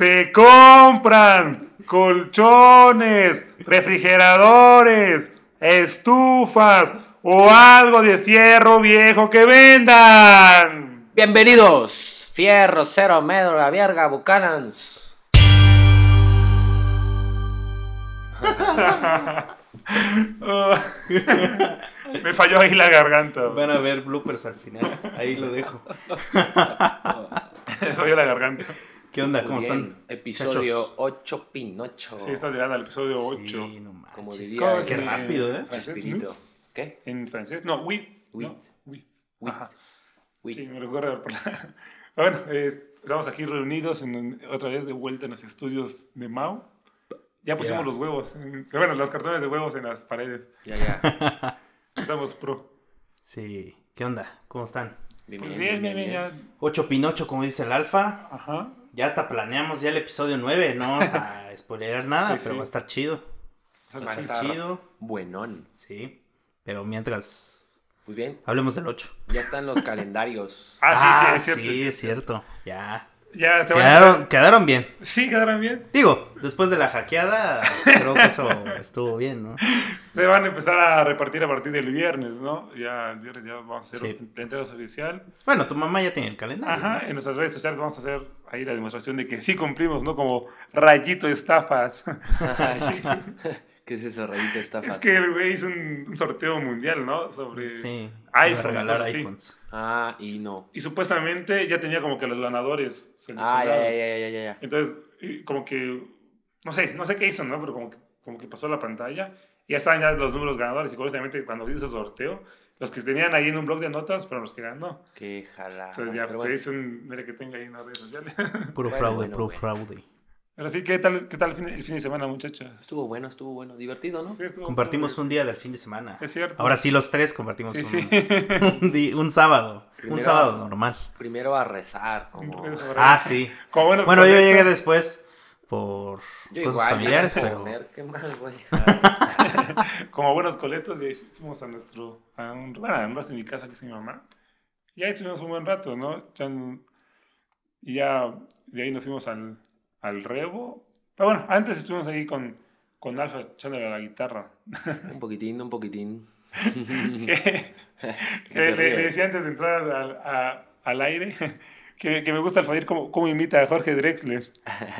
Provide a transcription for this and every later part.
Se compran colchones, refrigeradores, estufas o algo de fierro viejo que vendan. Bienvenidos, Fierro Cero Metro, la Vierga, Buchanans. Me falló ahí la garganta. Van a ver bloopers al final. Ahí lo dejo. Me falló la garganta. ¿Qué onda? ¿Cómo están? Episodio muchachos? 8 Pinocho. Sí, estás llegando al episodio 8. Sí, no. Como diría ¿Cómo el Qué rápido, ¿eh? francés, Chespirito. ¿no? ¿Qué? En francés. No, oui. Oui. ¿no? Oui. Wit. Ajá. Wit. Sí, me recuerdo por la... Bueno, eh, estamos aquí reunidos en, otra vez de vuelta en los estudios de Mau. Ya pusimos los huevos, en- bueno, los cartones de huevos en las paredes. Ya, ya. Estamos pro. Sí. ¿Qué onda? ¿Cómo están? Bien, Pues bien, bien, bien, bien, ya. Ocho Pinocho, como dice el Alfa. Ajá. Ya hasta planeamos ya el episodio 9. No vamos a spoilear nada, Sí, pero sí. va a estar chido. Va a estar chido. buenón. Sí. Pero mientras, Pues bien, hablemos del 8. ya están los calendarios. Ah, sí, sí, es cierto. sí, es cierto. Ya. Ya te Quedaron, quedaron bien. Sí, quedaron bien. Digo, después de la hackeada, creo que eso estuvo bien, ¿no? Se van a empezar a repartir a partir del viernes, ¿no? Ya el viernes ya vamos a hacer Sí. la entrega oficial. Bueno, tu mamá ya tiene el calendario. Ajá, en nuestras redes sociales vamos a hacer ahí la demostración de que sí cumplimos, ¿no? Como rayito estafas. ¿Qué es eso, rayito estafa? Es que el güey hizo un, un sorteo mundial, ¿no? Sobre... Sí. iPhone, para regalar así. iPhones. Ah, y no. Y supuestamente ya tenía como que los ganadores Ah, seleccionados. ya, ya, ya, ya, ya, ya. Entonces, como que, no sé, no sé qué hizo, ¿no? Pero como que, como que pasó la pantalla y ya estaban ya los números ganadores. Y curiosamente, cuando hizo ese sorteo, los que tenían ahí en un blog de notas fueron los que ganó. Qué jalada. Entonces ya, pues bueno, hizo un, mira que tenga ahí en las redes sociales. Puro Bueno, fraude, bueno, puro bueno. fraude. Pero sí, ¿qué tal, qué tal el fin, el fin de semana, muchachas? Estuvo bueno, estuvo bueno. Divertido, ¿no? Sí, estuvo- Compartimos estuvo un día del fin de semana. Es cierto. Ahora sí los tres compartimos Sí, un, sí. un sábado. Un sábado normal. Primero a rezar, como... Ah, sí. Como buenos Bueno, yo llegué después por Yo cosas igual, familiares, a pero comer, qué mal, güey. Como buenos coletos, y ahí fuimos a nuestro, a un, bueno, a un en mi casa que es mi mamá. Y ahí estuvimos un buen rato, ¿no? Ya y ya de ahí nos fuimos al, al Rebo. Pero bueno, antes estuvimos ahí con, con Alfa echándole a la guitarra. un poquitín, un poquitín. que ¿Qué que te le, decía antes de entrar al, a- al aire que, que me gusta Alfadir cómo, cómo imita a Jorge Drexler.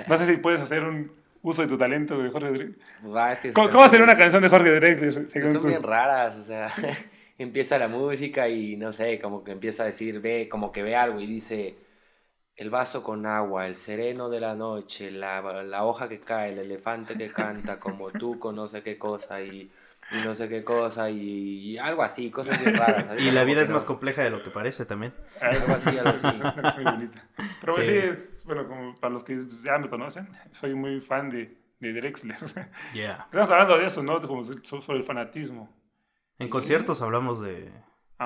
No sé si puedes hacer un uso de tu talento de Jorge Drexler. Es que ¿Cómo, hacer una canción de Jorge Drexler? según Son tú? bien raras, o sea, empieza la música y no sé, como que empieza a decir, ve, como que ve algo y dice, el vaso con agua, el sereno de la noche, la, la hoja que cae, el elefante que canta, como tú con no sé qué cosa y, y no sé qué cosa y, y algo así, cosas bien raras. y la vida es no. más compleja de lo que parece también. Algo así, algo así. Pero Sí. sí. es, bueno, como para los que ya me conocen, soy muy fan de, de Drexler. Yeah. Estamos hablando de eso, ¿no? Como so- sobre el fanatismo. En conciertos hablamos de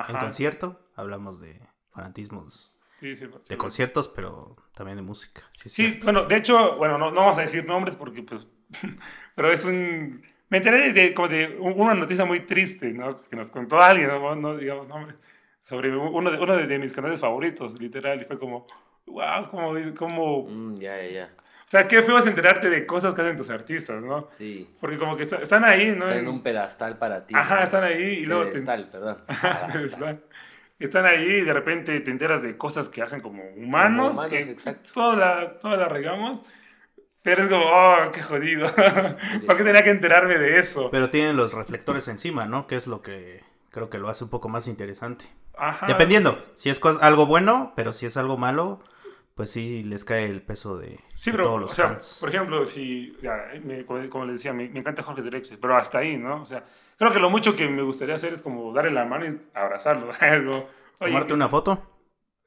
en concierto hablamos de fanatismos Sí, sí, de sí. conciertos, pero también de música. Sí, Sí, bueno, de hecho, bueno, no, no vamos a decir nombres porque, pues, pero es un... Me enteré de, como de un- una noticia muy triste, ¿no? Que nos contó alguien, no, no digamos nombres, sobre uno de, uno de, de mis canales favoritos, literal, y fue como, wow, como, como... Mm, ya, ya, ya. O sea, qué feo es enterarte de cosas que hacen tus artistas, ¿no? Sí. Porque como que está- están ahí, ¿no? Están en un pedestal para ti. Ajá, ¿no? están ahí y luego te, Pedestal, perdón. Ajá, Pedestal. Están, ahí y de repente te enteras de cosas que hacen como humanos, humanos, que exacto. toda la, toda la regamos, pero es como, oh, qué jodido. ¿Por qué tenía que enterarme de eso? Pero tienen los reflectores encima, ¿no? Que es lo que creo que lo hace un poco más interesante. Ajá. Dependiendo, si es algo bueno, pero si es algo malo, pues sí les cae el peso de, Sí, de pero, todos o los sea, fans. por ejemplo, si, ya, me- como, como le decía, me, me encanta Jorge Drexler, pero hasta ahí, ¿no? O sea, creo que lo mucho que me gustaría hacer es como darle la mano y abrazarlo. Algo, oye, ¿Tomarte una foto?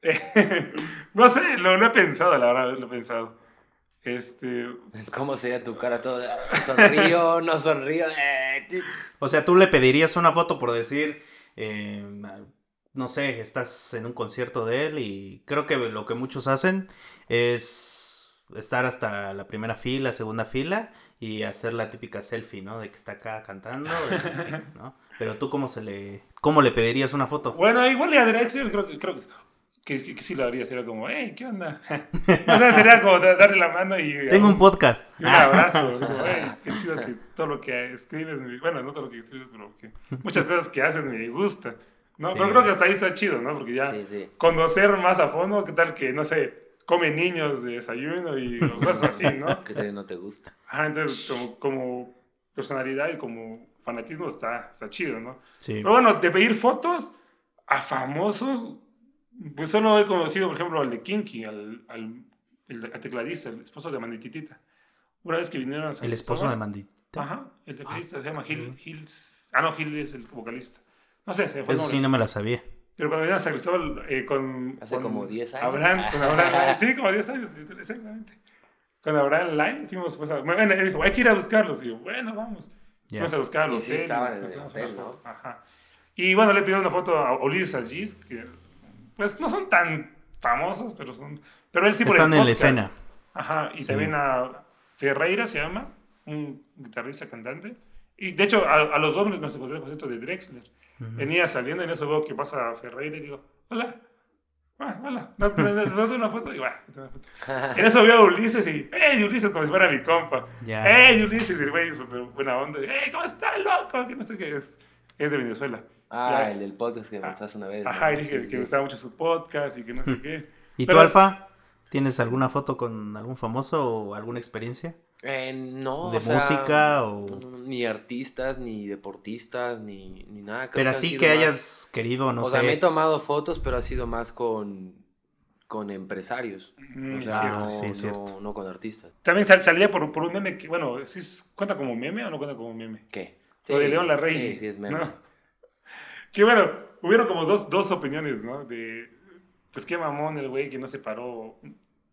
no sé, lo, lo he pensado, la verdad, lo he pensado. Este, ¿Cómo sería tu cara toda? ¿Sonrío? ¿No sonrío? Eh, O sea, tú le pedirías una foto por decir, eh, no sé, estás en un concierto de él y creo que lo que muchos hacen es estar hasta la primera fila, segunda fila y hacer la típica selfie, ¿no? De que está acá cantando, ¿no? Pero tú cómo se le, cómo le pedirías una foto? Bueno, igual a Drexler creo que, creo que, que, que, sí lo haría, sería como, hey, ¿qué onda? o sea, sería como da- darle la mano y... Tengo un podcast. y un abrazo, como, hey, qué chido que todo lo que escribes, bueno, no todo lo que escribes, pero que muchas cosas que haces me gustan, ¿no? Sí. Pero creo que hasta ahí está chido, ¿no? Porque ya Sí, sí. conocer más a fondo, qué tal que, no sé, come niños de desayuno y cosas así, ¿no? ¿Qué tal no te gusta? Ajá, entonces como, como personalidad y como fanatismo está, está chido, ¿no? Sí. Pero bueno, de pedir fotos a famosos, pues solo he conocido, por ejemplo, al de Kinky, al, al, el, al tecladista, el esposo de Mandititita. Una vez que vinieron a San El esposo de Cristóbal- Mandita. Ajá, el tecladista se llama Gil. Gils. Ah, no, Gil es el vocalista. No sé, se fue Eso sí no me la sabía. Pero cuando vinieron a San Cristóbal eh, con. Hace con como 10 años. Abraham, con Abraham, sí, como 10 años, exactamente. Con Abraham Line fuimos, pues, a, bueno, él dijo, hay que ir a buscarlos. Y yo, bueno, vamos. Ya. Fuimos a buscarlos. Y sí estaban en el hotel, ¿no? Ajá. Y bueno, le pidió una foto a Ulises Agis, que pues no son tan famosos, pero son. Pero él sí por el Están en la podcast. escena. Ajá, y Sí. también a Ferreira se llama, un guitarrista cantante. Y de hecho, a, a los dos nos encontré en el concierto de Drexler. Venía saliendo y en eso veo que pasa Ferreira y digo, hola. Ah, hola, ¿nos no, no, no, una foto? Y va, una foto. En eso veo a Ulises y, ¡hey, Ulises! Como si fuera mi compa. Ya. ¡hey, Ulises! Y el güey, súper buena onda. ¡hey, cómo estás, loco! Que no sé qué es. Es de Venezuela. Ah, Ya. el del podcast que me mostraste una vez. Ajá, y dije Sí, que sí. me gustaba mucho su podcast y que no sé qué. ¿Y Pero- tú, Alfa? ¿Tienes alguna foto con algún famoso o alguna experiencia? Eh, no, ¿De o sea, música o...? Ni artistas, ni deportistas, ni, ni nada. Creo Pero así que más- hayas querido, no o sé... sea, me he tomado fotos, pero ha sido más con, con empresarios. Mm, O sea, cierto, no, sí, no- cierto. no con artistas. También sal- salía por, por un meme que, bueno, ¿sí es- ¿cuenta como meme o no cuenta como meme? ¿Qué? Lo de León Larrey. Sí, sí, es meme. ¿no? Que bueno, hubieron como dos, dos opiniones, ¿no? De, pues qué mamón el güey que no se paró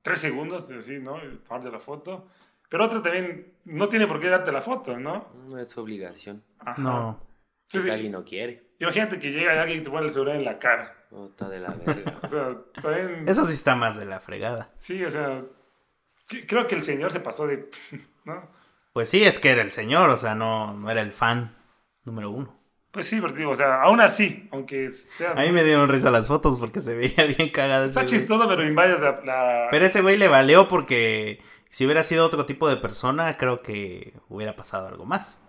tres segundos, así, ¿no? Y Tomarte la foto. Pero otro también no tiene por qué darte la foto, ¿no? No es su obligación. Ajá. No. Si sí. alguien no quiere. Imagínate que llega alguien y te pone el celular en la cara. Está de la verga. O sea, también... Eso sí está más de la fregada. Sí, o sea, creo que el señor se pasó de... ¿no? Pues sí, es que era el señor, o sea, no, no era el fan número uno. Pues sí, pero te digo, o sea, aún así, aunque sea... A mí me dieron risa las fotos porque se veía bien cagada Está chistoso, pero invades la... la- Pero ese güey le valió porque si hubiera sido otro tipo de persona, creo que hubiera pasado algo más.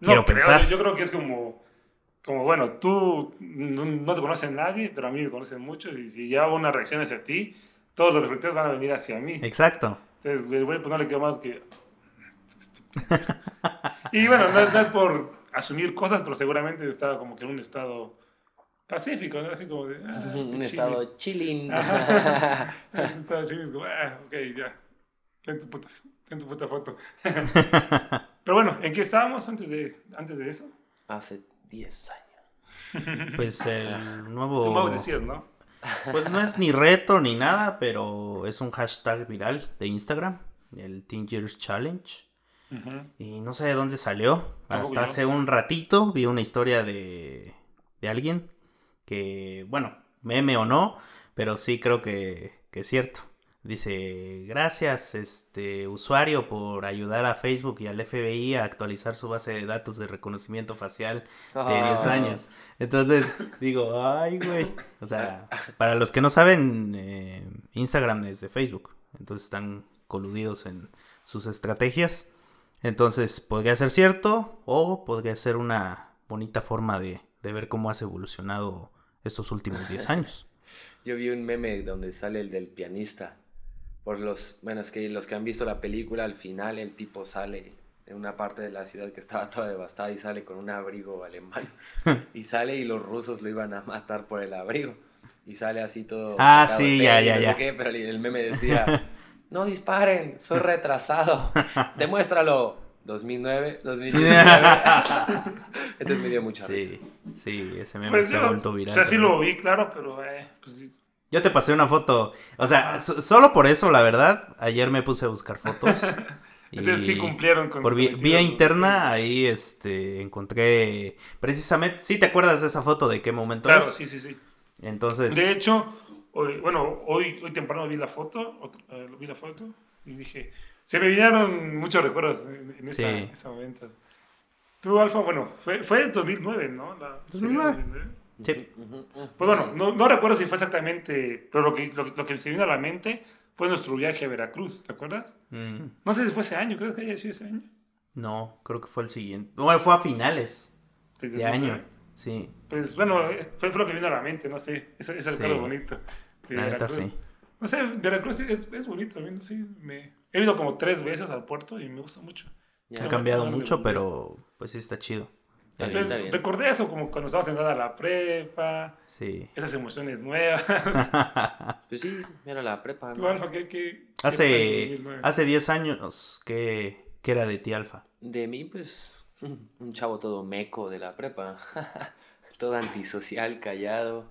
No, quiero creo, pensar. Yo creo que es como, como bueno, tú no, no te conoces nadie, pero a mí me conocen muchos y si ya hago una reacción hacia ti, todos los reflectores van a venir hacia mí. Exacto. Entonces, el güey pues no le quedó más que... y bueno, no, es- no es por asumir cosas, pero seguramente estaba como que en un estado pacífico, ¿no? Así como de... ah, Un chile. estado chilling. Ajá. Estaba chido, es como, ah, ok, ya. Ten tu puta, ten tu puta foto. Pero bueno, ¿en qué estábamos antes de, antes de eso? Hace 10 años. Pues el nuevo... Tú Mau decías, ¿no? Pues no es ni reto ni nada, pero es un hashtag viral de Instagram, el Teen Years Challenge. Y no sé de dónde salió. Hasta hace un ratito vi una historia de, de alguien que, bueno, meme o no, pero sí creo que, que es cierto. Dice, gracias este usuario por ayudar a Facebook y al FBI a actualizar su base de datos de reconocimiento facial de 10 Ah. años. Entonces digo, ay, güey. O sea, para los que no saben, eh, Instagram es de Facebook. Entonces están coludidos en sus estrategias. Entonces podría ser cierto o podría ser una bonita forma de, de ver cómo has evolucionado estos últimos 10 años. Yo vi un meme donde sale el del pianista. Por los, bueno, es que los que han visto la película, al final el tipo sale en una parte de la ciudad que estaba toda devastada y sale con un abrigo alemán. y sale y los rusos lo iban a matar por el abrigo. Y sale así todo. Ah, sí, ya, ya, no sé ya. qué, pero el meme decía: No disparen, soy retrasado. Demuéstralo. 2009, 2019. Entonces me dio mucha risa. Sí, sí, ese meme Pues se ha vuelto o viral. sea, sí lo vi, claro, pero eh, pues. Yo te pasé una foto. O sea, so- solo por eso, la verdad, ayer me puse a buscar fotos. Entonces sí cumplieron con Por vía interna, ahí este, encontré precisamente. ¿Sí te acuerdas de esa foto de qué momento Claro, es? sí, sí, sí. Entonces, De hecho, hoy, bueno, hoy, hoy temprano vi la foto, otro- eh, vi la foto y dije, se me vinieron muchos recuerdos en, en esa- Sí. ese momento. Tú, Alfa, bueno, fue, fue en 2009, ¿no? La, 2009. Sí. Pues bueno, no, no recuerdo si fue exactamente, pero lo que, lo, lo que se vino a la mente fue nuestro viaje a Veracruz, ¿te acuerdas? Mm, No sé si fue ese año, creo que haya sido ese año. no, creo que fue el siguiente. Bueno, fue a finales de año. Sí, Pues bueno, fue, fue lo que vino a la mente, no sé, ese, ese recuerdo Sí. bonito. de la neta Veracruz. sí. No sé, Veracruz es, es bonito, a mí, no sé, me... He ido como tres veces al puerto y me gusta mucho. Ya. Ha cambiado mucho, pero pues sí está chido. Está bien, Entonces, está bien. recordé eso como cuando estábamos entrando a la prepa, Sí. esas emociones nuevas. Pues sí, era la prepa. Tú. Alfa, ¿qué, qué, qué hace, 2009? hace 10 años que, que era de ti, Alfa. De mí, pues, un chavo todo meco de la prepa. todo antisocial, callado.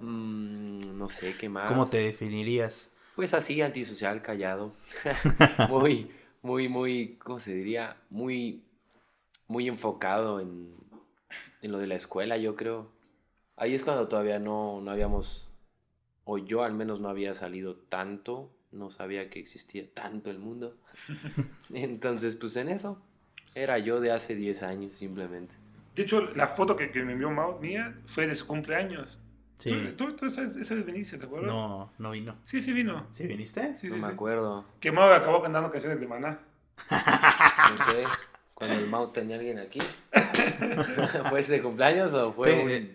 Mm, no sé qué más. ¿Cómo te definirías? Pues así, antisocial, callado. muy, muy, muy, ¿cómo se diría? Muy, muy enfocado en, en lo de la escuela, yo creo. Ahí es cuando todavía no, no habíamos, o yo al menos no había salido tanto, no sabía que existía tanto el mundo. Entonces, pues en eso, era yo de hace 10 años simplemente. De hecho, la foto que, que me envió Mau mía fue de su cumpleaños. Sí. ¿Tú, tú, tú esa, esa vez viniste, ¿te acuerdas? No, no vino. Sí, sí vino. ¿Sí viniste? Sí, no sí, me sí. acuerdo, Que Mau acabó cantando canciones de Maná. no sé. Cuando el Mau tenía alguien aquí. ¿Fue ese cumpleaños o fue Te- un- eh,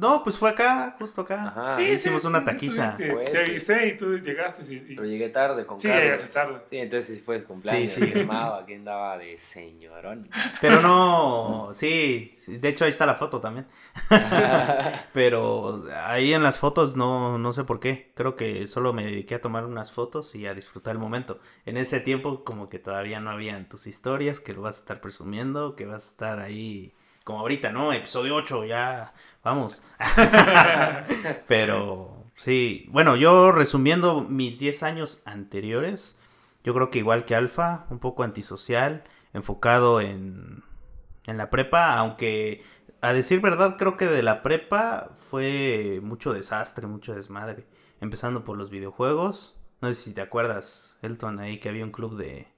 No, pues fue acá, justo acá. Ajá. sí, hicimos sí, una taquiza. Pues, Te avisé y tú llegaste. Y, y- Pero llegué tarde con Sí, Carlos. llegaste tarde. Sí, entonces sí fue su cumpleaños. Sí, sí. Sí, Aquí andaba de señorón. Pero no, sí, sí, de hecho ahí está la foto también. Pero ahí en las fotos no, no sé por qué. Creo que solo me dediqué a tomar unas fotos y a disfrutar el momento. En ese tiempo como que todavía no habían tus historias, que lo vas a estar presumiendo, que vas a estar ahí como ahorita, ¿no? Episodio 8, ya, vamos. Pero sí, bueno, yo resumiendo mis 10 años anteriores, yo creo que igual que Alfa, un poco antisocial, enfocado en, en la prepa, aunque a decir verdad creo que de la prepa fue mucho desastre, mucho desmadre, empezando por los videojuegos. No sé si te acuerdas, Elton, ahí que había un club de,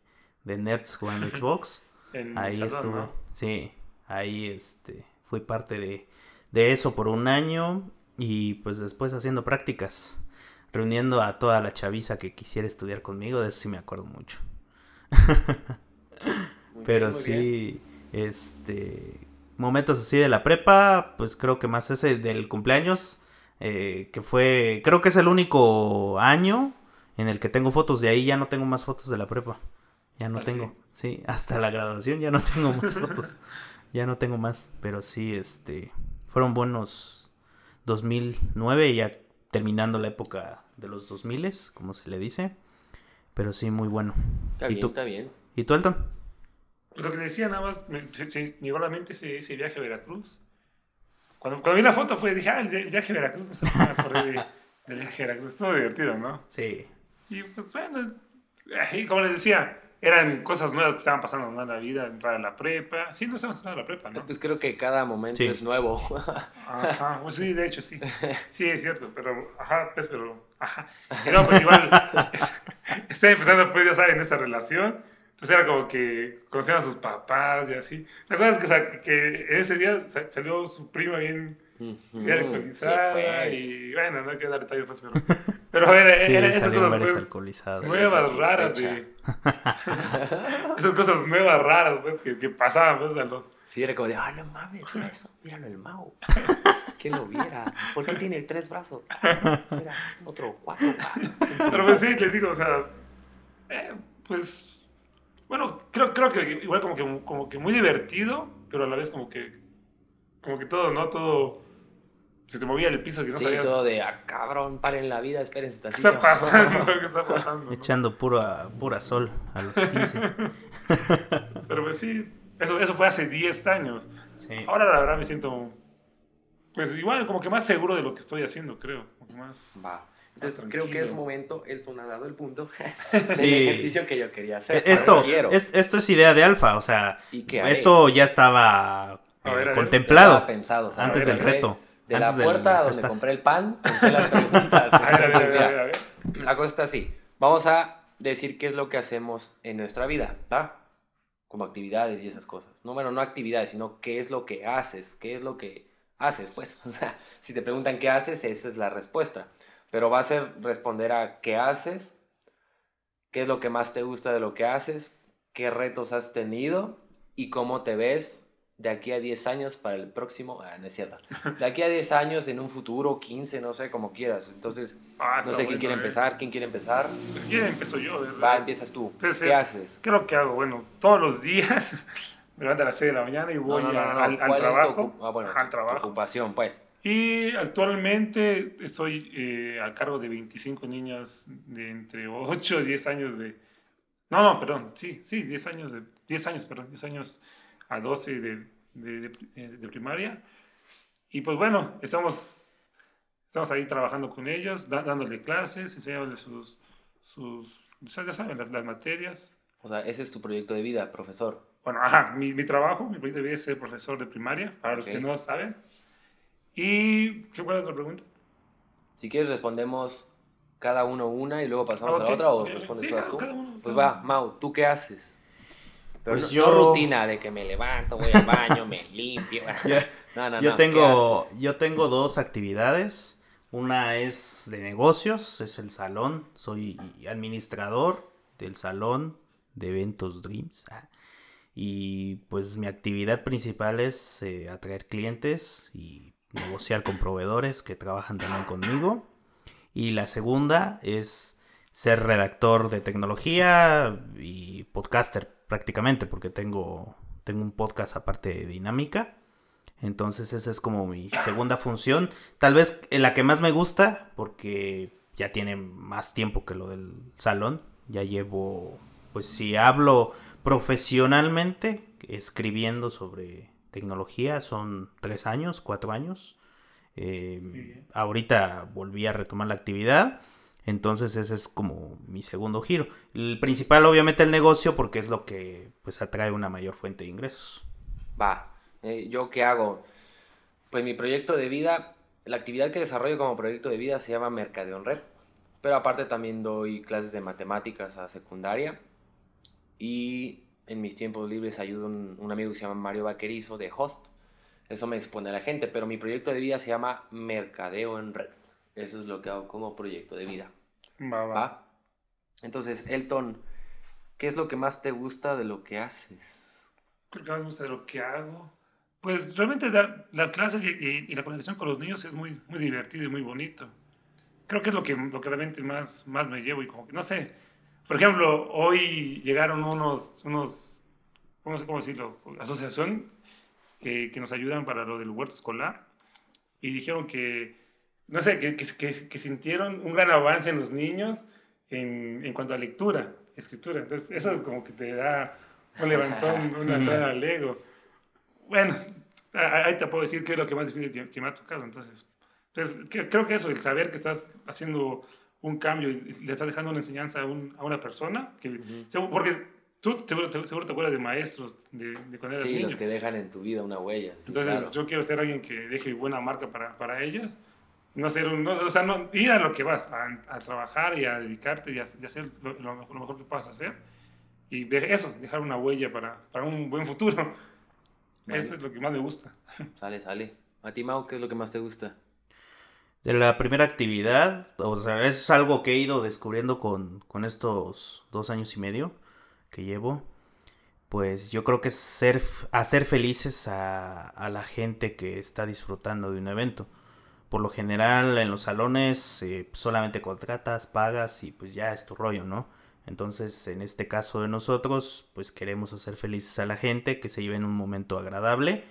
de nerds jugando Xbox. En Ahí salón, estuve. ¿no? Sí, ahí este, fui parte de, de eso por un año y pues después haciendo prácticas, reuniendo a toda la chaviza que quisiera estudiar conmigo, de eso sí me acuerdo mucho. Muy Pero bien, muy bien. sí, este, momentos así de la prepa, pues creo que más ese del cumpleaños, eh, que fue, creo que es el único año en el que tengo fotos, de ahí ya no tengo más fotos de la prepa. Ya no ¿Ah, tengo, sí? sí, hasta la graduación ya no tengo más fotos. Ya no tengo más, pero sí, este, fueron buenos 2009, ya terminando la época de los 2000, como se le dice. Pero sí, muy bueno. Está ¿Y bien, tú? está bien. ¿Y tú, Elton? Lo que le decía nada más, me, se, se me llegó a la mente ese, ese viaje a Veracruz. Cuando, cuando vi la foto fue, dije, ah, el, vi- el viaje a Veracruz, no sé, me acordé de- viaje a Veracruz. Estuvo divertido, ¿no? Sí. Y pues bueno, eh, y como les decía, eran cosas nuevas que estaban pasando en la vida, entrar a la prepa. Sí, no estamos entrando a la prepa, ¿no? Pues creo que cada momento Sí. es nuevo. Ajá, pues sí, de hecho sí. Sí, es cierto, pero, ajá, pues, pero, ajá. No, pues igual, estaba empezando, pues, ya saben, esa relación. Entonces era como que conocían a sus papás y así. ¿Te acuerdas que, sa- que ese día sa- salió su prima bien, bien sí, alcoholizada? pues. Y bueno, no hay que dar detalles, pues, pero, pero era, Sí, era esas salieron cosas, pues, nuevas, raras. De, esas cosas nuevas, raras, pues, que, que pasaban, pues, a los... Sí, era como de, ah, no mames, mira eso, míralo el Mau. ¿Quién lo viera? ¿Por qué tiene tres brazos? Mira, otro cuatro. cinco. Pero pues sí, les digo, o sea, eh, pues, bueno, creo, creo que igual como que, como que muy divertido, pero a la vez como que, como que todo, ¿no? Todo, se te movía el piso que no Sí, sabías todo de, ah, cabrón, paren la vida, espérense qué está pasando, qué está pasando. ¿no? Echando pura, pura sol a los 15. Pero pues sí, eso, eso fue hace 10 años. Sí. Ahora la verdad me siento, pues igual, como que más seguro de lo que estoy haciendo, creo. Como que más... Va. Entonces creo que es momento, Elton ha dado el punto del Sí. ejercicio que yo quería hacer. E- Esto, quiero. es- esto es idea de Alfa, o sea, esto ya estaba eh, ver, a ver. contemplado Estaba pensado, o sea, antes del reto. De antes la del- puerta donde está. compré el pan, pensé las preguntas. La cosa está así. Vamos a decir qué es lo que hacemos en nuestra vida, ¿va? Como actividades y esas cosas. No, bueno, no actividades, sino qué es lo que haces, qué es lo que haces, pues. O sea, si te preguntan qué haces, esa es la respuesta. Pero va a ser responder a qué haces, qué es lo que más te gusta de lo que haces, qué retos has tenido y cómo te ves de aquí a 10 años para el próximo, ah, no es cierto, de aquí a 10 años en un futuro, 15, no sé, como quieras. Entonces, Ah, no sé quién bueno, quiere eh. empezar, quién quiere empezar. Pues ¿quién empezó yo? ¿verdad? Va, empiezas tú. Entonces, ¿Qué es- haces? ¿Qué es lo que hago? Bueno, todos los días me levanto a las 6 de la mañana y voy no, no, a- al, al ¿cuál es tu trabajo. ah, bueno, al trabajo. ocupación, pues. Y actualmente estoy eh, a cargo de 25 niños de entre 8 y 10 años de... No, no, perdón, sí, sí, 10 años, de, 10 años, perdón, 10 años a 12 de, de, de- eh, de primaria. Y pues bueno, estamos, estamos ahí trabajando con ellos, da- dándole clases, enseñándoles sus, sus, ya saben, las, las materias. O sea, ese es tu proyecto de vida, profesor. Bueno, ajá, mi, mi trabajo, mi proyecto de vida es ser profesor de primaria, para los Ok. que no saben. ¿Y qué fue la otra pregunta? Si quieres respondemos cada uno una y luego pasamos Ah, a la otra o Ok, respondes sí, todas tú. uno, Pues va, Mau, ¿tú qué haces? Pero Pues no, yo- no rutina de que me levanto, voy al baño, me limpio. Ya- No, no, yo, no, ¿qué tengo, yo tengo dos actividades. Una es de negocios, es el salón. Soy administrador del salón de eventos Dreams. ah. Y pues mi actividad principal es eh, atraer clientes y negociar con proveedores que trabajan también conmigo. Y la segunda es ser redactor de tecnología y podcaster prácticamente, porque tengo, tengo un podcast aparte de dinámica. Entonces esa es como mi segunda función. Tal vez la que más me gusta, porque ya tiene más tiempo que lo del salón. Ya llevo, pues si hablo profesionalmente, escribiendo sobre tecnología, son tres años, cuatro años. Eh, ahorita volví a retomar la actividad. Entonces ese es como mi segundo giro. El principal obviamente el negocio porque es lo que pues atrae una mayor fuente de ingresos. Va, eh, ¿yo qué hago? Pues mi proyecto de vida, la actividad que desarrollo como proyecto de vida se llama Mercadeo en Red. Pero aparte también doy clases de matemáticas a secundaria. Y en mis tiempos libres ayudo a un, un amigo que se llama Mario Vaquerizo de Host. Eso me expone a la gente, pero mi proyecto de vida se llama Mercadeo en Red. Eso es lo que hago como proyecto de vida. Va, va. ¿Va? Entonces, Elton, ¿qué es lo que más te gusta de lo que haces? Creo que más me gusta de lo que hago. Pues realmente dar las clases y, y- y la conexión con los niños es muy, muy divertido y muy bonito. Creo que es lo que, lo que realmente más, más me llevo y como que, no sé. Por ejemplo, hoy llegaron unos, unos ¿cómo, sé cómo decirlo? Asociación que, que nos ayudan para lo del huerto escolar y dijeron que, no sé, que, que, que- sintieron un gran avance en los niños en, en cuanto a lectura, escritura. Entonces, eso es como que te da un levantón, una entrada al ego. Bueno, a- ahí te puedo decir que es lo que más difícil que, que me ha tocado. Entonces, entonces que- creo que eso, el saber que estás haciendo un cambio y le estás dejando una enseñanza a, un- a una persona, que, seguro- porque tú seguro, te- seguro te acuerdas de maestros de, de cuando eras Sí, niño. los que dejan en tu vida una huella. Entonces, claro. yo quiero ser alguien que deje buena marca para, para ellos. No ser un, no- o sea, no, ir a lo que vas, a, a trabajar y a dedicarte y a, y a hacer lo, lo mejor, lo mejor que puedas hacer. Y de eso, dejar una huella para, para un buen futuro. Vale. Eso es lo que más me gusta. Sale, sale. A ti, Mau, ¿qué es lo que más te gusta? De la primera actividad, o sea, es algo que he ido descubriendo con, con estos dos años y medio que llevo. Pues yo creo que es ser, hacer felices a, a la gente que está disfrutando de un evento. Por lo general en los salones eh, solamente contratas, pagas y pues ya es tu rollo, ¿no? Entonces en este caso de nosotros pues queremos hacer felices a la gente, que se lleven un momento agradable.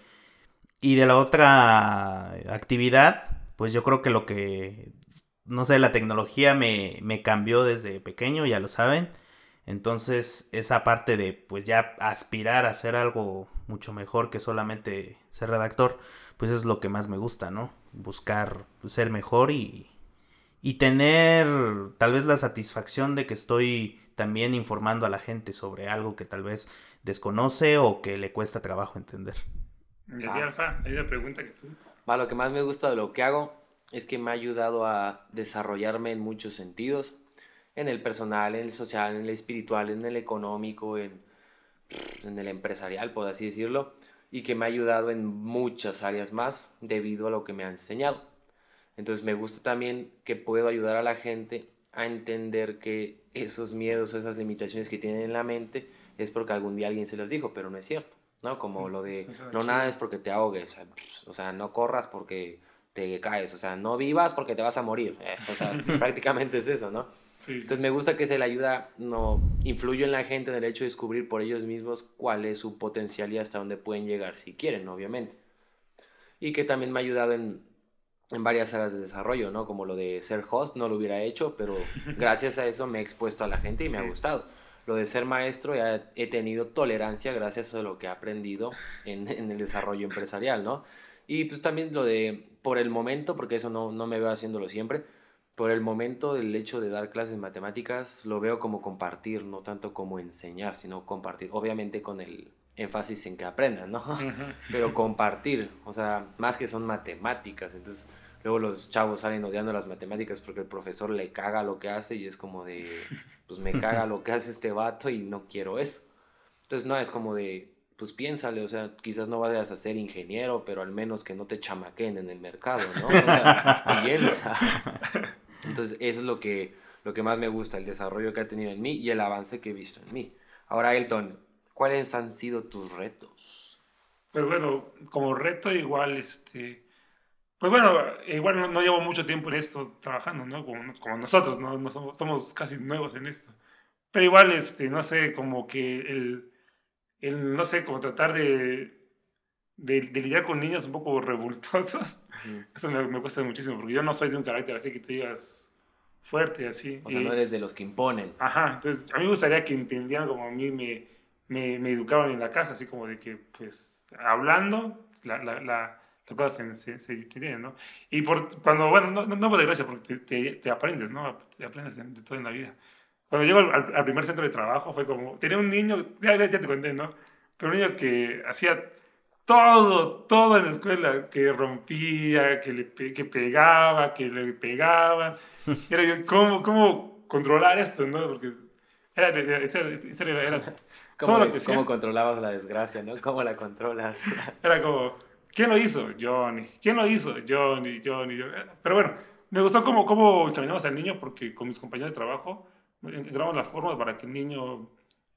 Y de la otra actividad, pues yo creo que lo que, no sé, la tecnología me, me cambió desde pequeño, ya lo saben. Entonces esa parte de pues ya aspirar a hacer algo mucho mejor que solamente ser redactor, pues es lo que más me gusta, ¿no? Buscar ser mejor y, y tener tal vez la satisfacción de que estoy también informando a la gente sobre algo que tal vez desconoce o que le cuesta trabajo entender. Ah. Alfa, hay una pregunta que tú. Va, lo que más me gusta de lo que hago es que me ha ayudado a desarrollarme en muchos sentidos. En el personal, en el social, en el espiritual, en el económico, en, en el empresarial, por así decirlo. Y que me ha ayudado en muchas áreas más debido a lo que me ha enseñado. Entonces me gusta también que puedo ayudar a la gente a entender que esos miedos o esas limitaciones que tienen en la mente es porque algún día alguien se las dijo, pero no es cierto, ¿no? Como lo de, no nada es porque te ahogues, o sea, no corras porque te caes, o sea, no vivas porque te vas a morir, eh, o sea, prácticamente es eso, ¿no? Entonces me gusta que se le ayuda, no, influyo en la gente en el hecho de descubrir por ellos mismos cuál es su potencial y hasta dónde pueden llegar, si quieren, obviamente. Y que también me ha ayudado en, en varias áreas de desarrollo, ¿no? Como lo de ser host, no lo hubiera hecho, pero gracias a eso me he expuesto a la gente y me ha gustado. Lo de ser maestro ya he tenido tolerancia gracias a lo que he aprendido en, en el desarrollo empresarial, ¿no? Y pues también lo de, por el momento, porque eso no, no me veo haciéndolo siempre, por el momento el hecho de dar clases de matemáticas lo veo como compartir, no tanto como enseñar, sino compartir, obviamente con el énfasis en que aprendan, ¿no? Pero compartir, o sea, más que son matemáticas, entonces luego los chavos salen odiando las matemáticas porque el profesor le caga lo que hace y es como de, pues me caga lo que hace este vato y no quiero eso. Entonces no, es como de, pues piénsale, o sea, quizás no vayas a ser ingeniero, pero al menos que no te chamaquen en el mercado, ¿no? O sea, piensa. Entonces, eso es lo que, lo que más me gusta, el desarrollo que ha tenido en mí y el avance que he visto en mí. Ahora, Elton, ¿cuáles han sido tus retos? Pues bueno, como reto igual, este... Pues bueno, igual no, llevo mucho tiempo en esto trabajando, ¿no? Como, nosotros, ¿no? no somos, somos, casi nuevos en esto. Pero igual, este, no sé, como que el, el no sé, como tratar de, de, lidiar con niños un poco revoltosos, eso me, cuesta muchísimo, porque yo no soy de un carácter así que te digas fuerte, así. O sea, no eres de los que imponen. Ajá, entonces a mí me gustaría que entendieran como a mí me, me, me educaron en la casa, así como de que, pues, hablando, la, la, la cosas se, se, entienden, ¿no? Y por, cuando, bueno, no, no, por desgracia, porque te, te, aprendes, ¿no? Te aprendes de, todo en la vida. Cuando llego al, al, primer centro de trabajo fue como, tenía un niño, ya, ya te conté, ¿no? Pero un niño que hacía todo, todo en la escuela, que rompía, que, le que pegaba, que le pegaba. Era yo, ¿cómo, ¿cómo controlar esto? ¿no? Porque era, era, era, era ¿Cómo, lo que ¿Cómo controlabas la desgracia? ¿no? ¿Cómo la controlas? Era como, ¿quién lo hizo? Johnny. ¿Quién lo hizo? Johnny, Johnny. Johnny. Pero bueno, me gustó cómo, cómo caminamos al niño porque con mis compañeros de trabajo encontramos la forma para que el niño,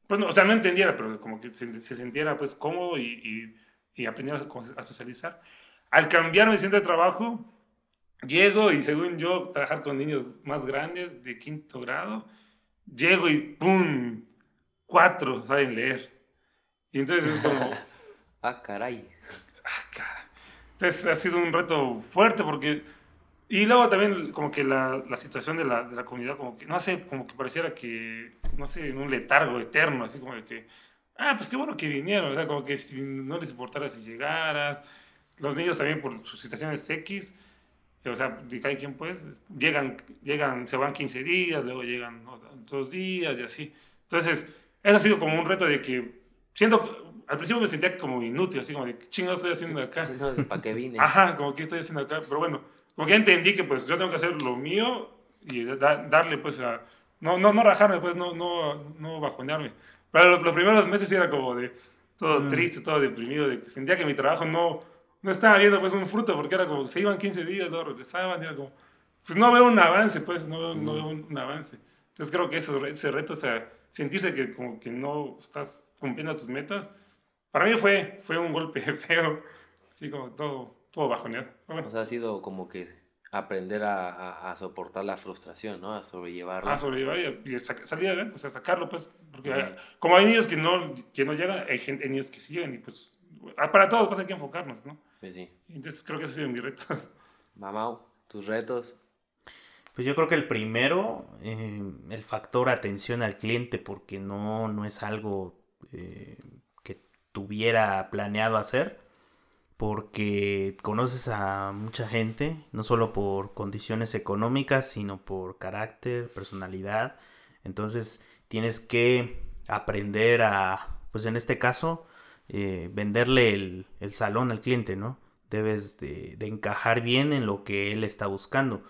pues no, o sea, no entendiera, pero como que se, se sintiera pues cómodo y, y y aprendí a, socializar. Al cambiar mi centro de trabajo, llego y según yo, trabajar con niños más grandes de quinto grado, llego y ¡pum! Cuatro saben leer. Y entonces es como... ah, caray. Ah, caray. Entonces ha sido un reto fuerte porque... Y luego también como que la, la situación de la, de la, comunidad, como que, no sé, como que pareciera que, no sé, en un letargo eterno, así como de que ah, pues qué bueno que vinieron, o sea, como que si no les importara si llegaras, los niños también por sus situaciones X, o sea, de cada quien pues, llegan, llegan, se van 15 días, luego llegan dos días y así. Entonces, eso ha sido como un reto de que, siento, al principio me sentía como inútil, así como de, ¿qué chingados estoy haciendo acá? ¿para qué vine? Ajá, como que estoy haciendo acá, pero bueno, como que entendí que pues yo tengo que hacer lo mío y darle pues a, no, no, no rajarme, pues no, no, no bajonearme. Pero los, primeros meses era como de todo mm. triste, todo deprimido, de que sentía que mi trabajo no, no estaba viendo pues un fruto, porque era como que se iban 15 días, luego regresaban, y era como, pues no veo un avance, pues no, no mm. veo un, avance. Entonces creo que eso, ese reto, o sea, sentirse que como que no estás cumpliendo tus metas, para mí fue, fue un golpe feo, así como todo, todo bajoneado. O sea, ha sido como que aprender a, a, soportar la frustración, ¿no? A sobrellevarlo. A sobrellevar y, salir adelante, o sea, sacarlo, pues. Porque como hay niños que no, que no llegan, hay, gente, hay niños que sí llegan y pues ah, para todos pues hay que enfocarnos, ¿no? Pues sí. Entonces creo que ese ha sido mi reto. Mamá, tus retos. Pues yo creo que el primero, eh, el factor atención al cliente, porque no, no es algo eh, que tuviera planeado hacer porque conoces a mucha gente, no solo por condiciones económicas, sino por carácter, personalidad. Entonces tienes que aprender a, pues en este caso, eh, venderle el, salón al cliente, ¿no? Debes de, encajar bien en lo que él está buscando.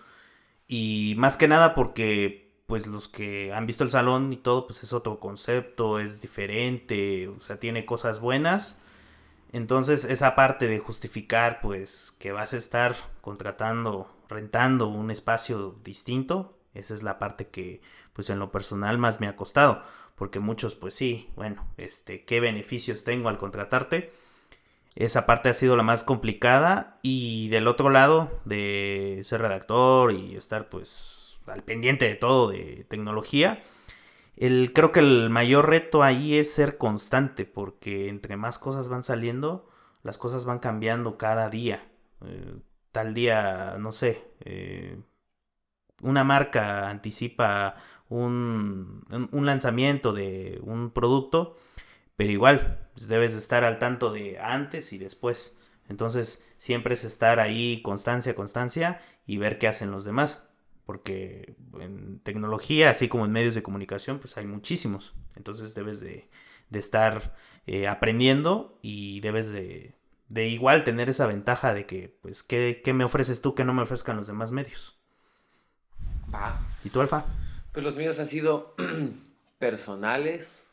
Y más que nada porque, pues los que han visto el salón y todo, pues es otro concepto, es diferente, o sea, tiene cosas buenas Entonces, esa parte de justificar, pues, que vas a estar contratando, rentando un espacio distinto, esa es la parte que, pues, en lo personal más me ha costado. Porque muchos, pues sí, bueno, este, ¿qué beneficios tengo al contratarte? Esa parte ha sido la más complicada. Y del otro lado, de ser redactor y estar, pues, al pendiente de todo de tecnología, el, creo que el mayor reto ahí es ser constante, porque entre más cosas van saliendo, las cosas van cambiando cada día. Eh, tal día, no sé, eh, una marca anticipa un, un, lanzamiento de un producto, pero igual pues, debes estar al tanto de antes y después. Entonces siempre es estar ahí, constancia, constancia, y ver qué hacen los demás porque en tecnología, así como en medios de comunicación, pues hay muchísimos. Entonces debes de, estar eh, aprendiendo y debes de, igual tener esa ventaja de que, pues, ¿qué, me ofreces tú que no me ofrezcan los demás medios? Va. ¿Y tú, Alfa? Pues los míos han sido personales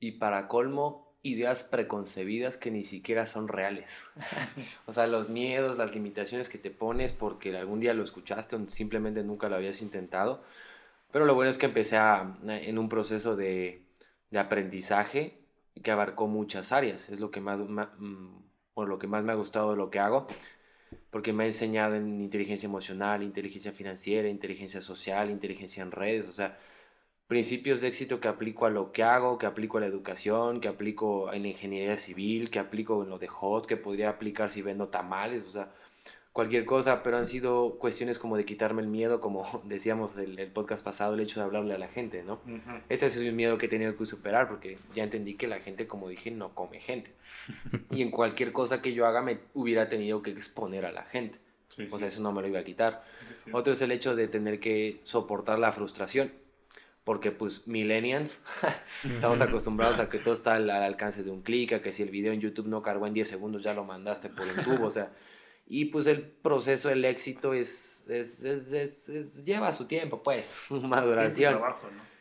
y para colmo ideas preconcebidas que ni siquiera son reales. o sea, los miedos, las limitaciones que te pones porque algún día lo escuchaste o simplemente nunca lo habías intentado. Pero lo bueno es que empecé en un proceso de, de, aprendizaje que abarcó muchas áreas. Es lo que más, mm, lo que más me ha gustado de lo que hago. Porque me ha enseñado en inteligencia emocional, inteligencia financiera, inteligencia social, inteligencia en redes. O sea, principios de éxito que aplico a lo que hago, que aplico a la educación, que aplico en la ingeniería civil, que aplico en lo de hot, que podría aplicar si vendo tamales, o sea, cualquier cosa, pero han sido cuestiones como de quitarme el miedo, como decíamos el, el podcast pasado, el hecho de hablarle a la gente, ¿no? Ese es un miedo que he tenido que superar porque ya entendí que la gente, como dije, no come gente. y en cualquier cosa que yo haga me hubiera tenido que exponer a la gente. o sea, eso no me lo iba a quitar. Otro es el hecho de tener que soportar la frustración porque pues millennials estamos acostumbrados a que todo está al, alcance de un clic, a que si el video en YouTube no cargó en 10 segundos ya lo mandaste por un tubo, o sea, y pues el proceso, el éxito es, es, es, es lleva su tiempo, pues, maduración.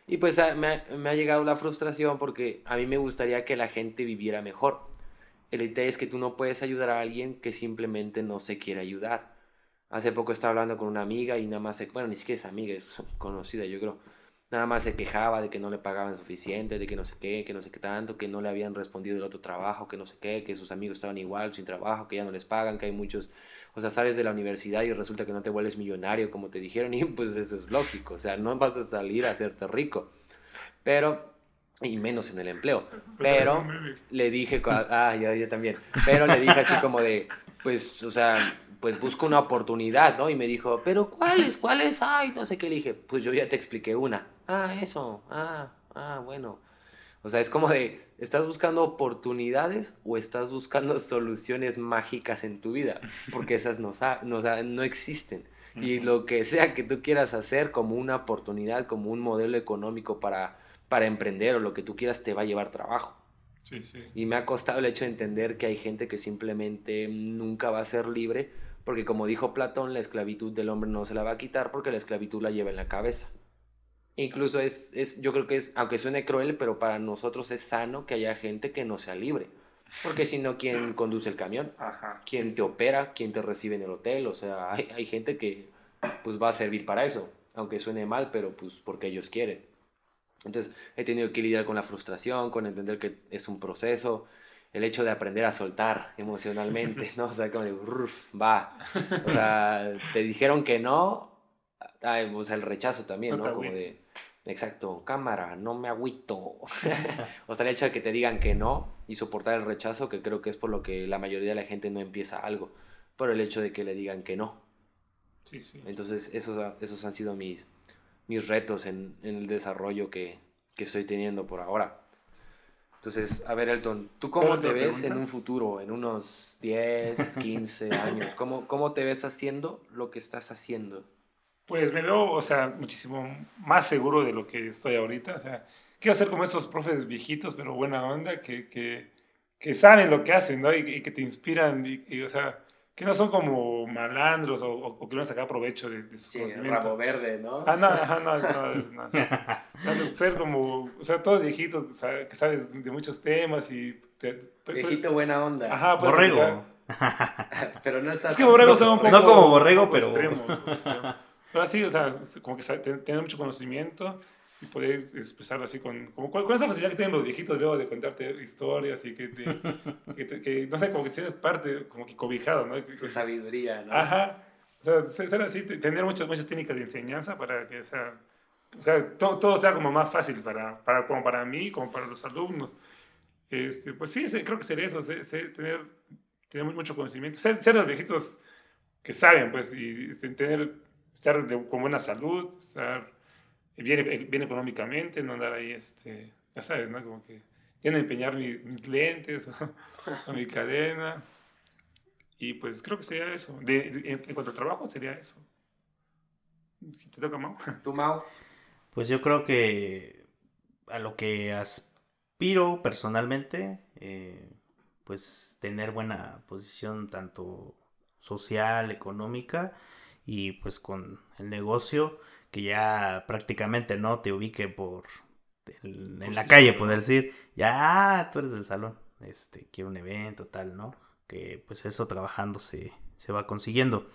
Y pues me, me, ha llegado la frustración porque a mí me gustaría que la gente viviera mejor. El detalle es que tú no puedes ayudar a alguien que simplemente no se quiere ayudar. Hace poco estaba hablando con una amiga y nada más, bueno, ni siquiera es amiga, es conocida, yo creo Nada más se quejaba de que no le pagaban suficiente, de que no sé qué, que no sé qué tanto, que no le habían respondido del otro trabajo, que no sé qué, que sus amigos estaban igual, sin trabajo, que ya no les pagan, que hay muchos, o sea, sales de la universidad y resulta que no te vuelves millonario como te dijeron y pues eso es lógico, o sea, no vas a salir a hacerte rico, pero, y menos en el empleo, pero le dije, ah, yo, yo también, pero le dije así como de, pues, o sea, pues busco una oportunidad, ¿no? Y me dijo, pero ¿cuáles? ¿Cuáles hay? No sé qué. Le dije, pues yo ya te expliqué una. Ah, eso. Ah, ah, bueno. O sea, es como de, ¿estás buscando oportunidades o estás buscando soluciones mágicas en tu vida? Porque esas no, no, no existen. Y lo que sea que tú quieras hacer como una oportunidad, como un modelo económico para, para emprender o lo que tú quieras, te va a llevar trabajo. Sí, sí. Y me ha costado el hecho de entender que hay gente que simplemente nunca va a ser libre porque como dijo Platón, la esclavitud del hombre no se la va a quitar porque la esclavitud la lleva en la cabeza. Incluso es, es, yo creo que es, aunque suene cruel, pero para nosotros es sano que haya gente que no sea libre. Porque si no, ¿quién conduce el camión? ¿Quién te opera? ¿Quién te recibe en el hotel? O sea, hay, hay gente que pues va a servir para eso. Aunque suene mal, pero pues porque ellos quieren. Entonces he tenido que lidiar con la frustración, con entender que es un proceso, el hecho de aprender a soltar emocionalmente, ¿no? O sea, como de, va. O sea, te dijeron que no, o sea, el rechazo también, ¿no? Como de, exacto, cámara, no me agüito. o sea, el hecho de que te digan que no y soportar el rechazo, que creo que es por lo que la mayoría de la gente no empieza algo, por el hecho de que le digan que no. Sí, sí. Entonces, esos, esos han sido mis, mis retos en, en el desarrollo que, que estoy teniendo por ahora. Entonces, a ver, Elton, ¿tú cómo te ves en un futuro, en unos 10, 15 años? ¿Cómo, ¿Cómo te ves haciendo lo que estás haciendo? Pues me veo, o sea, muchísimo más seguro de lo que estoy ahorita. O sea, quiero ser como esos profes viejitos, pero buena onda, que, que, que saben lo que hacen, ¿no? Y, que te inspiran, y, o sea, que no son como malandros o, o, que no sacar provecho de, de sus sí, rabo verde, ¿no? Ah, no, no, no, no, no, ser como, o sea, todos viejitos, o que sabes de muchos temas y... te- Viejito buena onda. Ajá, pues, Borrego. Pero no está Es que borrego No, son un poco... no como borrego, pero- extremo, o sea, pero así, o sea, como que tener mucho conocimiento y poder expresarlo así con, como con, esa facilidad que tienen los viejitos luego de contarte historias y que, te, que, te- que, no sé, como que tienes parte como que cobijado, ¿no? Su sabiduría, ¿no? Ajá. O sea, ser así, te- tener muchas, muchas técnicas de enseñanza para que sea, o sea, todo, todo sea como más fácil para, para, como para mí, como para los alumnos. Este, pues sí, creo que sería eso, ser- ser- tener, tener mucho conocimiento, ser, ser los viejitos que saben, pues, y este, tener, estar de- con buena salud, estar bien, bien económicamente, no andar ahí, este, ya sabes, ¿no? Como que ya no empeñar mi- mis lentes o, o mi cadena. Y pues creo que sería eso. De, de- en, en cuanto a trabajo, sería eso. ¿Te toca, Mau? ¿Tú, Mau? Pues yo creo que a lo que aspiro personalmente, eh, pues tener buena posición tanto social, económica y pues con el negocio que ya prácticamente no te ubique por el- en la calle, ¿no? poder decir, ya tú eres del salón, este, quiero un evento, tal, ¿no? Que pues eso trabajando se, se va consiguiendo.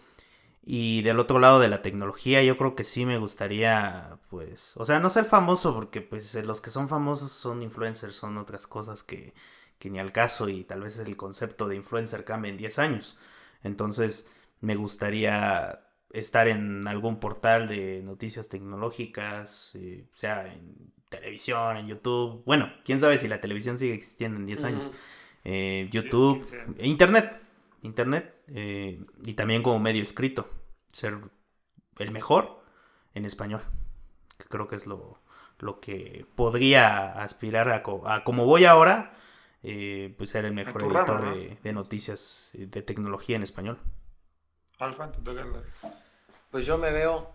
Y del otro lado de la tecnología, yo creo que sí me gustaría, pues, o sea, no ser famoso, porque pues los que son famosos son influencers, son otras cosas que, que ni al caso y tal vez el concepto de influencer cambie en 10 años. Entonces, me gustaría estar en algún portal de noticias tecnológicas, eh, sea en televisión, en YouTube. Bueno, quién sabe si la televisión sigue existiendo en 10 años. Eh, YouTube, e Internet, Internet eh, y también como medio escrito, ser el mejor en español, que creo que es lo, lo que podría aspirar a, co- a como voy ahora, eh, pues ser el mejor editor rama, ¿no? de, de noticias de tecnología en español. Alfa, te toca la... Pues yo me veo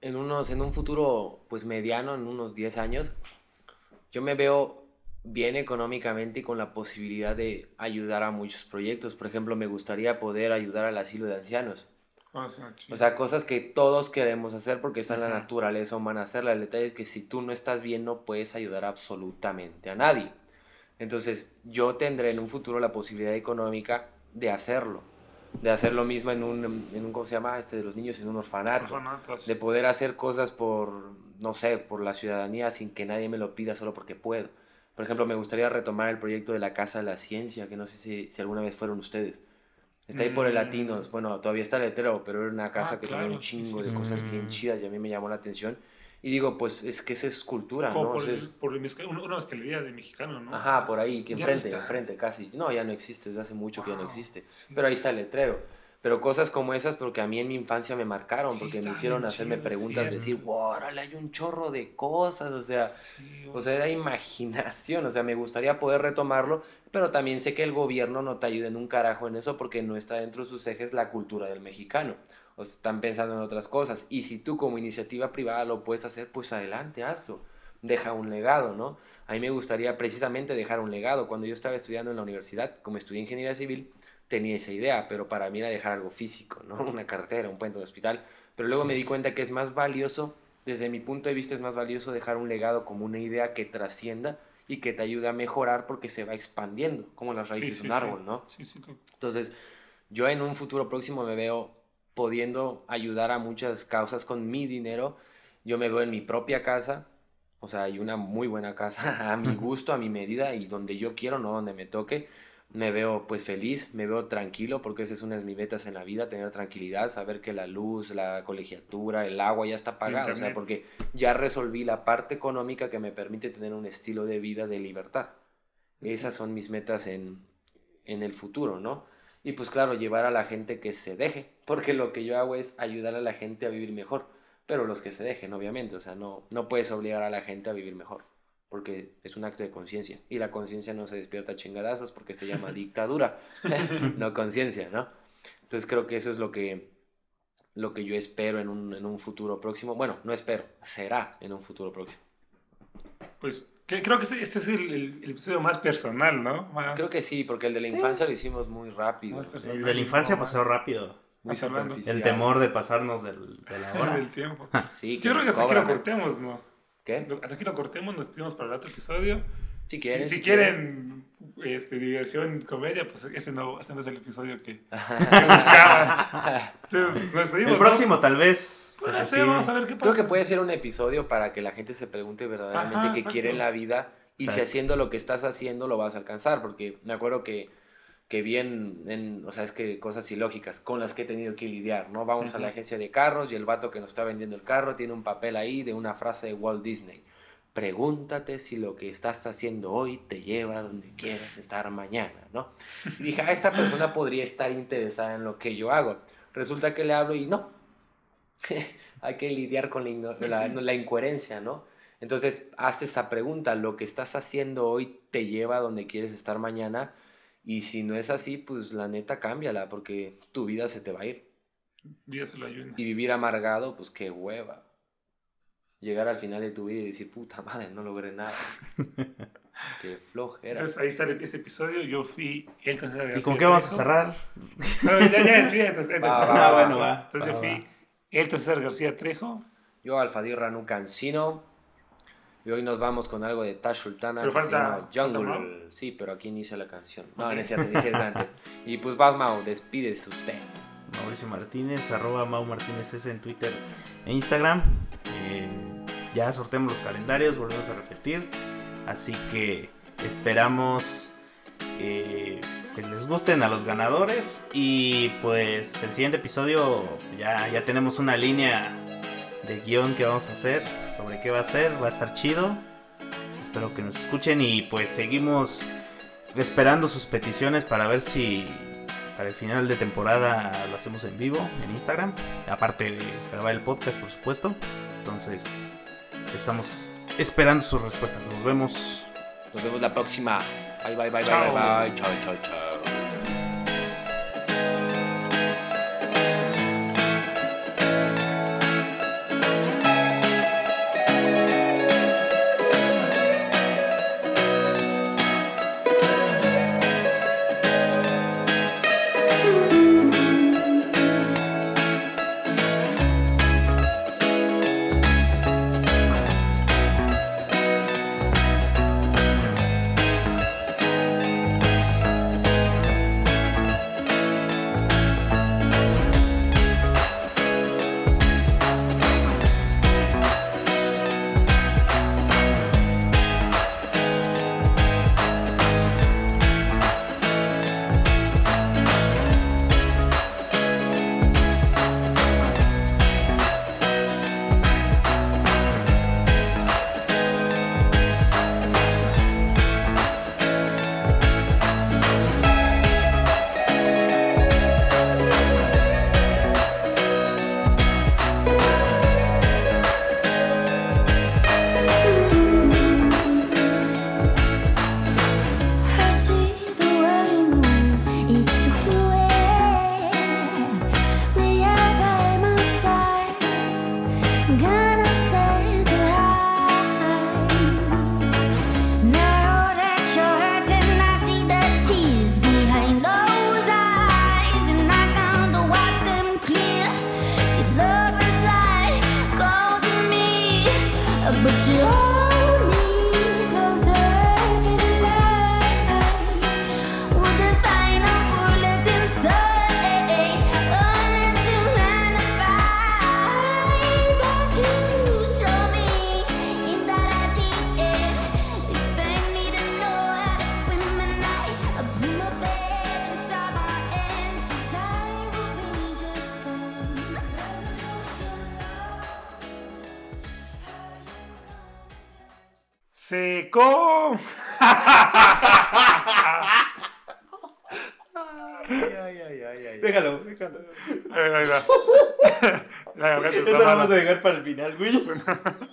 en unos, en un futuro pues mediano, en unos 10 años, yo me veo bien económicamente y con la posibilidad de ayudar a muchos proyectos. Por ejemplo, me gustaría poder ayudar al asilo de ancianos. Ah, sí, chido. O sea, cosas que todos queremos hacer porque está en la naturaleza humana hacerla. El detalle es que si tú no estás bien no puedes ayudar absolutamente a nadie. Entonces, yo tendré en un futuro la posibilidad económica de hacerlo. De hacer lo mismo en un, en un ¿cómo se llama? Este de los niños, en un orfanato. Orfanatos. De poder hacer cosas por, no sé, por la ciudadanía sin que nadie me lo pida solo porque puedo. Por ejemplo, me gustaría retomar el proyecto de la Casa de la Ciencia, que no sé si, si alguna vez fueron ustedes. Está ahí por el Mm. Latinos. Bueno, todavía está el letrero, pero era una casa Ah, que claro, tenía un chingo de cosas bien Mm. chidas y a mí me llamó la atención. Y digo, pues es que esa es cultura, Como ¿no? por, Eso el, es- por el mezcal- una, mezcalería de mexicano, ¿no? Ajá, por ahí, que no enfrente, enfrente casi. No, ya no existe, desde hace mucho que ya no Wow, existe. Pero ahí está el letrero. Pero cosas como esas, porque a mí en mi infancia me marcaron, Sí, porque me hicieron hacerme preguntas, sí. decir, wow, órale, hay un chorro de cosas, o sea, Sí, o sea, era imaginación, o sea, me gustaría poder retomarlo, pero también sé que el gobierno no te ayuda en un carajo en eso porque no está dentro de sus ejes la cultura del mexicano. O sea, están pensando en otras cosas. Y si tú como iniciativa privada lo puedes hacer, pues adelante, hazlo. Deja un legado, ¿no? A mí me gustaría precisamente dejar un legado. Cuando yo estaba estudiando en la universidad, como estudié ingeniería civil, tenía esa idea, pero para mí era dejar algo físico, ¿no? Una cartera, un puente de hospital. Pero luego me di cuenta que es más valioso, desde mi punto de vista es más valioso dejar un legado como una idea que trascienda y que te ayude a mejorar porque se va expandiendo, como las raíces sí, de un árbol. ¿no? Sí, sí, sí. Entonces, yo en un futuro próximo me veo pudiendo ayudar a muchas causas con mi dinero. Yo me veo en mi propia casa, o sea, hay una muy buena casa a mi gusto, a mi medida y donde yo quiero, no donde me toque. Me veo pues feliz, me veo tranquilo porque esa es una de mis metas en la vida, tener tranquilidad, saber que la luz, la colegiatura, el agua ya está pagado, o sea, porque ya resolví la parte económica que me permite tener un estilo de vida de libertad. Esas son mis metas en, en el futuro, ¿no? Y pues claro, llevar a la gente que se deje, porque lo que yo hago es ayudar a la gente a vivir mejor, pero los que se dejen, obviamente, o sea, no, no puedes obligar a la gente a vivir mejor, porque es un acto de conciencia, y la conciencia no se despierta a chingadazos porque se llama dictadura, no conciencia, ¿no? Entonces creo que eso es lo que, lo que yo espero en un, en un futuro próximo, bueno, no espero, será en un futuro próximo. Pues que- creo que este, este es el, el- el episodio más personal, ¿no? Más, Creo que sí, porque el de la infancia lo hicimos muy rápido. El de la infancia ¿no? pasó Más rápido. muy. El temor de pasarnos del- de la hora. Del tiempo. Sí, que Yo creo que hasta que lo ¿no? cortemos, ¿no? ¿Qué? Hasta aquí lo cortemos, nos despedimos para el otro episodio. Si quieren. Si, si quieren, este, diversión, comedia, pues ese no, este no es el episodio que, que buscaban. Entonces, nos despedimos. El ¿no? próximo tal vez. Puede porque ser, sí. vamos a ver qué pasa. Creo que puede ser un episodio para que la gente se pregunte verdaderamente Ajá, qué exacto. quiere en la vida y si Exacto. haciendo lo que estás haciendo lo vas a alcanzar. Porque me acuerdo que, que vi en, o sea, es que cosas ilógicas con las que he tenido que lidiar, ¿no? Vamos a la agencia de carros y el vato que nos está vendiendo el carro tiene un papel ahí de una frase de Walt Disney. Pregúntate si lo que estás haciendo hoy te lleva a donde quieras estar mañana, ¿no? Y dije, ah, esta persona podría estar interesada en lo que yo hago. Resulta que le hablo y no. Hay que lidiar con la, incoherencia, ¿no? Entonces, hazte esa pregunta, ¿lo que estás haciendo hoy te lleva a donde quieres estar mañana? Y si no es así, pues la neta cámbiala, porque tu vida se te va a ir. Dios se lo ayude. Y vivir amargado, pues qué hueva. Llegar al final de tu vida y decir, puta madre, no logré nada. qué flojera. Entonces ahí sale ese episodio. Yo fui Elton César ¿Y García con qué vamos a cerrar? No, ya, entonces, entonces, Va, va, va, bueno, va, Entonces va, yo fui. Elton César García Trejo. Yo, Alfadir Ranu Cancino. Y hoy nos vamos con algo de Tash Sultana Pero que se falta- llama falta Jungle. Sí, pero aquí inicia la canción. No, Ok. no es cierto, inicia desde antes. Y pues vas, Mau, despídese usted. Mauricio Martínez, arroba Mau Martínez S en Twitter e Instagram. Eh, ya sorteamos los calendarios, volvemos a repetir. Así que esperamos eh, que les gusten a los ganadores. Y pues el siguiente episodio ya, ya tenemos una línea de guion que vamos a hacer. Sobre qué va a ser, va a estar chido. Espero que nos escuchen y pues seguimos esperando sus peticiones para ver si para el final de temporada lo hacemos en vivo en Instagram, aparte de grabar el podcast, por supuesto. Entonces, estamos esperando sus respuestas. Nos vemos. Nos vemos la próxima. Bye, bye, bye, Chao. bye, bye, bye. Chao, chao, chao. Para el final, güey.